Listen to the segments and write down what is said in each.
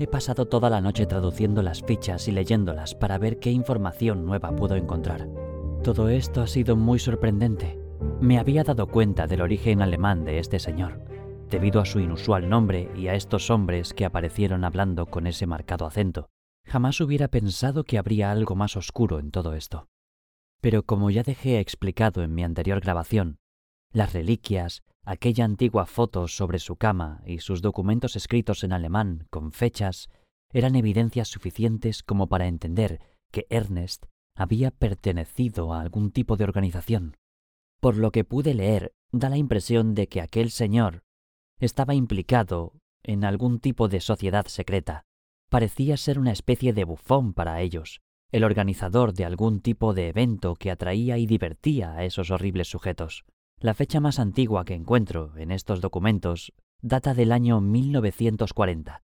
He pasado toda la noche traduciendo las fichas y leyéndolas para ver qué información nueva puedo encontrar. Todo esto ha sido muy sorprendente. Me había dado cuenta del origen alemán de este señor, debido a su inusual nombre y a estos hombres que aparecieron hablando con ese marcado acento. Jamás hubiera pensado que habría algo más oscuro en todo esto. Pero como ya dejé explicado en mi anterior grabación, las reliquias, aquella antigua foto sobre su cama y sus documentos escritos en alemán con fechas eran evidencias suficientes como para entender que Ernest había pertenecido a algún tipo de organización. Por lo que pude leer, da la impresión de que aquel señor estaba implicado en algún tipo de sociedad secreta. Parecía ser una especie de bufón para ellos, el organizador de algún tipo de evento que atraía y divertía a esos horribles sujetos. La fecha más antigua que encuentro en estos documentos data del año 1940,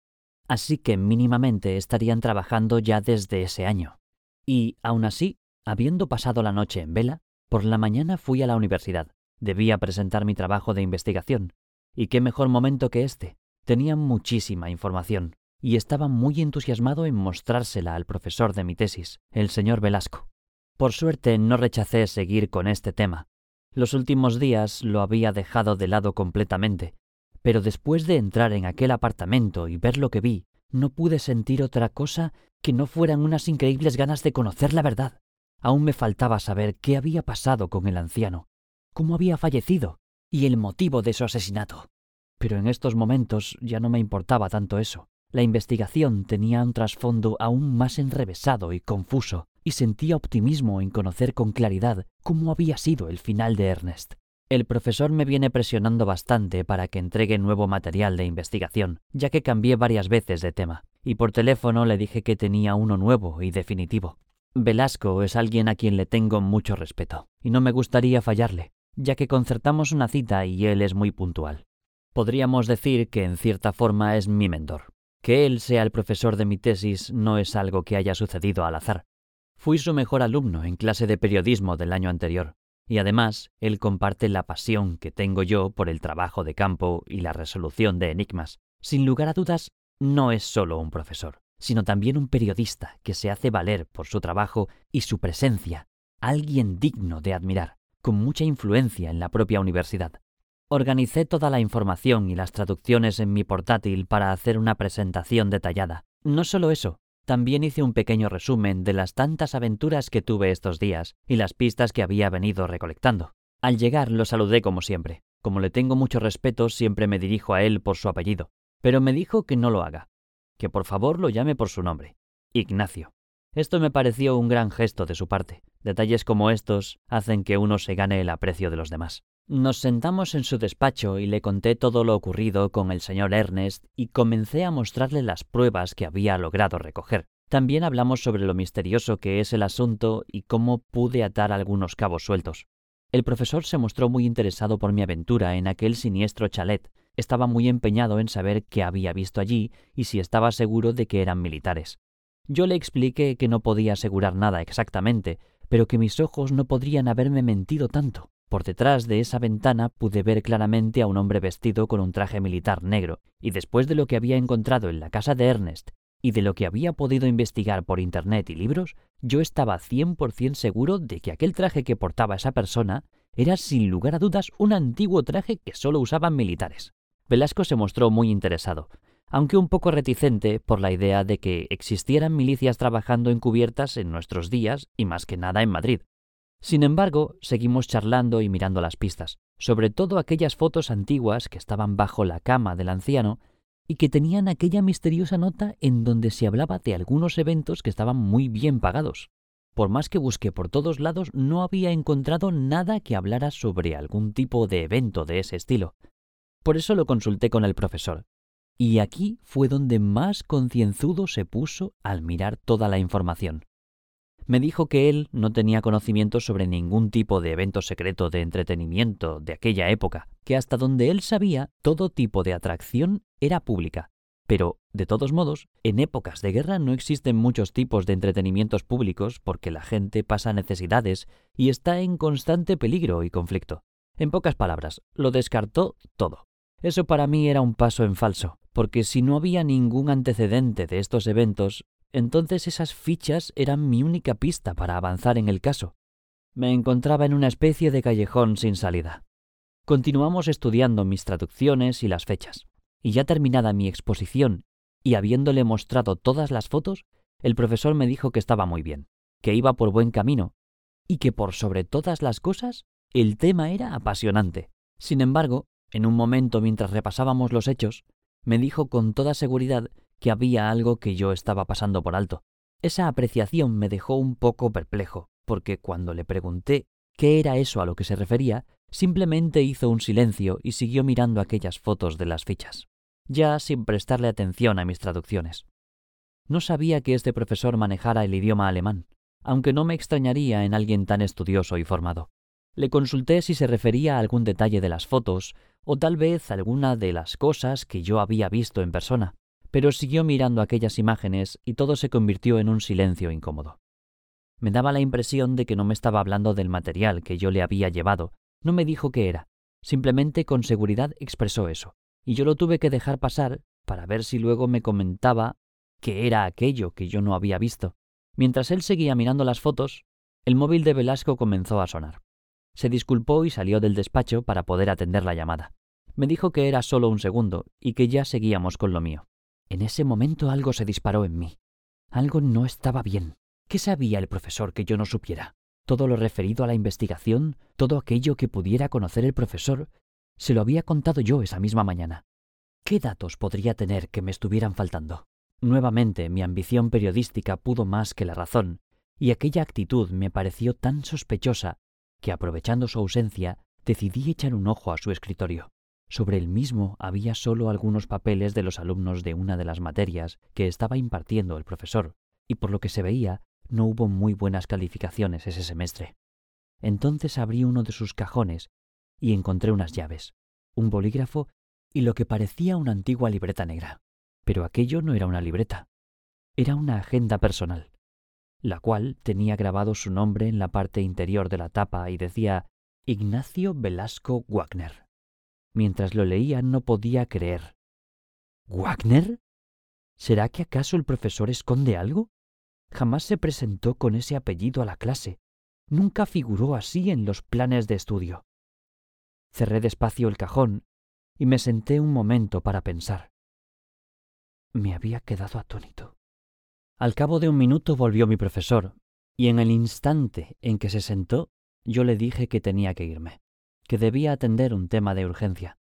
así que mínimamente estarían trabajando ya desde ese año. Y, aún así, habiendo pasado la noche en vela, por la mañana fui a la universidad. Debía presentar mi trabajo de investigación. Y qué mejor momento que este. Tenía muchísima información y estaba muy entusiasmado en mostrársela al profesor de mi tesis, el señor Velasco. Por suerte no rechacé seguir con este tema, los últimos días lo había dejado de lado completamente, pero después de entrar en aquel apartamento y ver lo que vi, no pude sentir otra cosa que no fueran unas increíbles ganas de conocer la verdad. Aún me faltaba saber qué había pasado con el anciano, cómo había fallecido y el motivo de su asesinato. Pero en estos momentos ya no me importaba tanto eso. La investigación tenía un trasfondo aún más enrevesado y confuso, y sentía optimismo en conocer con claridad cómo había sido el final de Ernest. El profesor me viene presionando bastante para que entregue nuevo material de investigación, ya que cambié varias veces de tema, y por teléfono le dije que tenía uno nuevo y definitivo. Velasco es alguien a quien le tengo mucho respeto, y no me gustaría fallarle, ya que concertamos una cita y él es muy puntual. Podríamos decir que en cierta forma es mi mentor. Que él sea el profesor de mi tesis no es algo que haya sucedido al azar. Fui su mejor alumno en clase de periodismo del año anterior, y además él comparte la pasión que tengo yo por el trabajo de campo y la resolución de enigmas. Sin lugar a dudas, no es solo un profesor, sino también un periodista que se hace valer por su trabajo y su presencia, alguien digno de admirar, con mucha influencia en la propia universidad. Organicé toda la información y las traducciones en mi portátil para hacer una presentación detallada. No solo eso, también hice un pequeño resumen de las tantas aventuras que tuve estos días y las pistas que había venido recolectando. Al llegar lo saludé como siempre. Como le tengo mucho respeto, siempre me dirijo a él por su apellido, pero me dijo que no lo haga, que por favor lo llame por su nombre, Ignacio. Esto me pareció un gran gesto de su parte. Detalles como estos hacen que uno se gane el aprecio de los demás. Nos sentamos en su despacho y le conté todo lo ocurrido con el señor Ernest y comencé a mostrarle las pruebas que había logrado recoger. También hablamos sobre lo misterioso que es el asunto y cómo pude atar algunos cabos sueltos. El profesor se mostró muy interesado por mi aventura en aquel siniestro chalet. Estaba muy empeñado en saber qué había visto allí y si estaba seguro de que eran militares. Yo le expliqué que no podía asegurar nada exactamente, pero que mis ojos no podrían haberme mentido tanto. Por detrás de esa ventana pude ver claramente a un hombre vestido con un traje militar negro, y después de lo que había encontrado en la casa de Ernest y de lo que había podido investigar por Internet y libros, yo estaba 100% seguro de que aquel traje que portaba esa persona era sin lugar a dudas un antiguo traje que solo usaban militares. Velasco se mostró muy interesado, aunque un poco reticente por la idea de que existieran milicias trabajando encubiertas en nuestros días y más que nada en Madrid. Sin embargo, seguimos charlando y mirando las pistas, sobre todo aquellas fotos antiguas que estaban bajo la cama del anciano y que tenían aquella misteriosa nota en donde se hablaba de algunos eventos que estaban muy bien pagados. Por más que busqué por todos lados, no había encontrado nada que hablara sobre algún tipo de evento de ese estilo. Por eso lo consulté con el profesor. Y aquí fue donde más concienzudo se puso al mirar toda la información me dijo que él no tenía conocimiento sobre ningún tipo de evento secreto de entretenimiento de aquella época, que hasta donde él sabía todo tipo de atracción era pública. Pero, de todos modos, en épocas de guerra no existen muchos tipos de entretenimientos públicos porque la gente pasa necesidades y está en constante peligro y conflicto. En pocas palabras, lo descartó todo. Eso para mí era un paso en falso, porque si no había ningún antecedente de estos eventos, entonces esas fichas eran mi única pista para avanzar en el caso. Me encontraba en una especie de callejón sin salida. Continuamos estudiando mis traducciones y las fechas, y ya terminada mi exposición y habiéndole mostrado todas las fotos, el profesor me dijo que estaba muy bien, que iba por buen camino, y que por sobre todas las cosas, el tema era apasionante. Sin embargo, en un momento mientras repasábamos los hechos, me dijo con toda seguridad que había algo que yo estaba pasando por alto. Esa apreciación me dejó un poco perplejo, porque cuando le pregunté qué era eso a lo que se refería, simplemente hizo un silencio y siguió mirando aquellas fotos de las fichas, ya sin prestarle atención a mis traducciones. No sabía que este profesor manejara el idioma alemán, aunque no me extrañaría en alguien tan estudioso y formado. Le consulté si se refería a algún detalle de las fotos, o tal vez alguna de las cosas que yo había visto en persona, pero siguió mirando aquellas imágenes y todo se convirtió en un silencio incómodo. Me daba la impresión de que no me estaba hablando del material que yo le había llevado, no me dijo qué era, simplemente con seguridad expresó eso, y yo lo tuve que dejar pasar para ver si luego me comentaba qué era aquello que yo no había visto. Mientras él seguía mirando las fotos, el móvil de Velasco comenzó a sonar. Se disculpó y salió del despacho para poder atender la llamada. Me dijo que era solo un segundo y que ya seguíamos con lo mío. En ese momento algo se disparó en mí. Algo no estaba bien. ¿Qué sabía el profesor que yo no supiera? Todo lo referido a la investigación, todo aquello que pudiera conocer el profesor, se lo había contado yo esa misma mañana. ¿Qué datos podría tener que me estuvieran faltando? Nuevamente mi ambición periodística pudo más que la razón, y aquella actitud me pareció tan sospechosa que, aprovechando su ausencia, decidí echar un ojo a su escritorio. Sobre el mismo había solo algunos papeles de los alumnos de una de las materias que estaba impartiendo el profesor, y por lo que se veía, no hubo muy buenas calificaciones ese semestre. Entonces abrí uno de sus cajones y encontré unas llaves, un bolígrafo y lo que parecía una antigua libreta negra. Pero aquello no era una libreta, era una agenda personal, la cual tenía grabado su nombre en la parte interior de la tapa y decía Ignacio Velasco Wagner. Mientras lo leía no podía creer. ¿Wagner? ¿Será que acaso el profesor esconde algo? Jamás se presentó con ese apellido a la clase. Nunca figuró así en los planes de estudio. Cerré despacio el cajón y me senté un momento para pensar. Me había quedado atónito. Al cabo de un minuto volvió mi profesor, y en el instante en que se sentó, yo le dije que tenía que irme, que debía atender un tema de urgencia.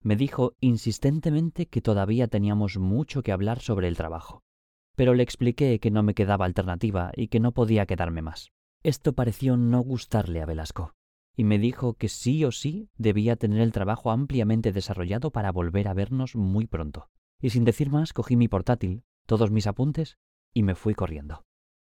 Me dijo insistentemente que todavía teníamos mucho que hablar sobre el trabajo, pero le expliqué que no me quedaba alternativa y que no podía quedarme más. Esto pareció no gustarle a Velasco, y me dijo que sí o sí debía tener el trabajo ampliamente desarrollado para volver a vernos muy pronto y sin decir más cogí mi portátil, todos mis apuntes, y me fui corriendo.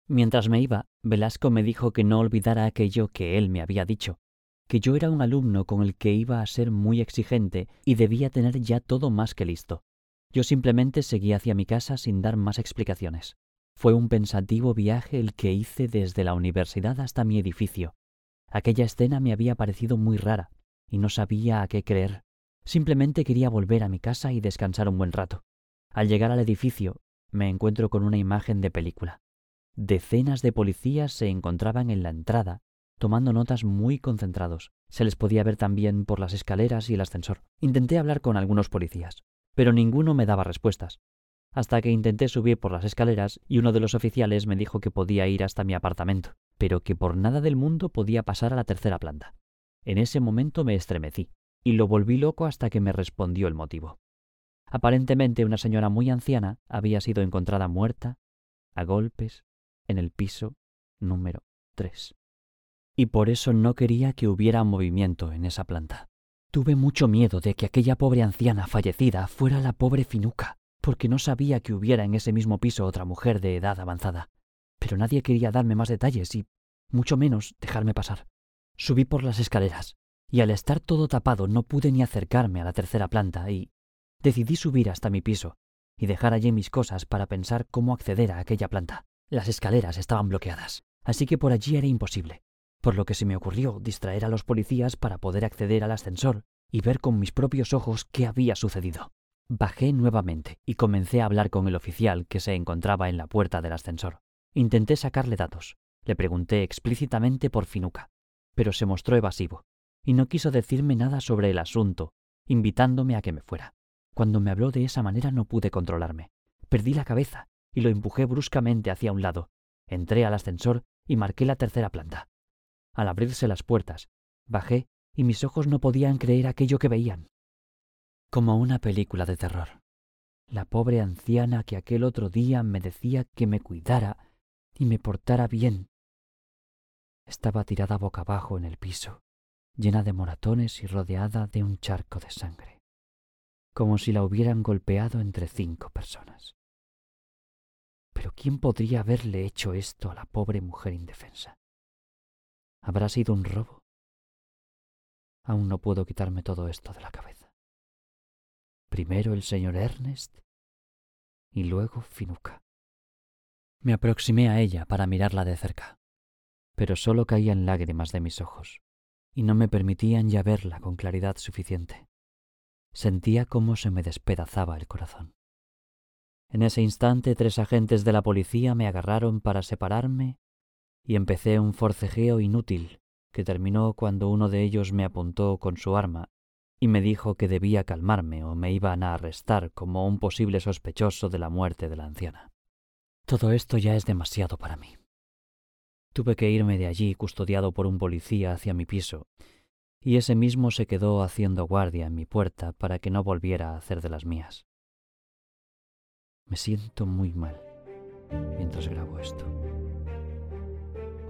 Mientras me iba, Velasco me dijo que no olvidara aquello que él me había dicho, que yo era un alumno con el que iba a ser muy exigente y debía tener ya todo más que listo. Yo simplemente seguí hacia mi casa sin dar más explicaciones. Fue un pensativo viaje el que hice desde la universidad hasta mi edificio. Aquella escena me había parecido muy rara, y no sabía a qué creer. Simplemente quería volver a mi casa y descansar un buen rato. Al llegar al edificio, me encuentro con una imagen de película. Decenas de policías se encontraban en la entrada, tomando notas muy concentrados. Se les podía ver también por las escaleras y el ascensor. Intenté hablar con algunos policías, pero ninguno me daba respuestas. Hasta que intenté subir por las escaleras y uno de los oficiales me dijo que podía ir hasta mi apartamento, pero que por nada del mundo podía pasar a la tercera planta. En ese momento me estremecí y lo volví loco hasta que me respondió el motivo. Aparentemente una señora muy anciana había sido encontrada muerta, a golpes, en el piso número 3. Y por eso no quería que hubiera movimiento en esa planta. Tuve mucho miedo de que aquella pobre anciana fallecida fuera la pobre Finuca, porque no sabía que hubiera en ese mismo piso otra mujer de edad avanzada. Pero nadie quería darme más detalles y, mucho menos, dejarme pasar. Subí por las escaleras, y al estar todo tapado no pude ni acercarme a la tercera planta y decidí subir hasta mi piso y dejar allí mis cosas para pensar cómo acceder a aquella planta. Las escaleras estaban bloqueadas, así que por allí era imposible, por lo que se me ocurrió distraer a los policías para poder acceder al ascensor y ver con mis propios ojos qué había sucedido. Bajé nuevamente y comencé a hablar con el oficial que se encontraba en la puerta del ascensor. Intenté sacarle datos. Le pregunté explícitamente por Finuca, pero se mostró evasivo y no quiso decirme nada sobre el asunto, invitándome a que me fuera. Cuando me habló de esa manera no pude controlarme. Perdí la cabeza y lo empujé bruscamente hacia un lado. Entré al ascensor y marqué la tercera planta. Al abrirse las puertas, bajé y mis ojos no podían creer aquello que veían. Como una película de terror. La pobre anciana que aquel otro día me decía que me cuidara y me portara bien. Estaba tirada boca abajo en el piso, llena de moratones y rodeada de un charco de sangre, como si la hubieran golpeado entre cinco personas. Pero ¿quién podría haberle hecho esto a la pobre mujer indefensa? ¿Habrá sido un robo? Aún no puedo quitarme todo esto de la cabeza. Primero el señor Ernest y luego Finuca. Me aproximé a ella para mirarla de cerca, pero solo caían lágrimas de mis ojos y no me permitían ya verla con claridad suficiente. Sentía cómo se me despedazaba el corazón. En ese instante tres agentes de la policía me agarraron para separarme y empecé un forcejeo inútil que terminó cuando uno de ellos me apuntó con su arma y me dijo que debía calmarme o me iban a arrestar como un posible sospechoso de la muerte de la anciana. Todo esto ya es demasiado para mí. Tuve que irme de allí custodiado por un policía hacia mi piso, y ese mismo se quedó haciendo guardia en mi puerta para que no volviera a hacer de las mías. Me siento muy mal mientras grabo esto.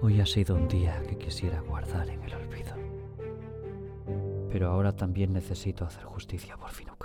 Hoy ha sido un día que quisiera guardar en el olvido. Pero ahora también necesito hacer justicia por fin.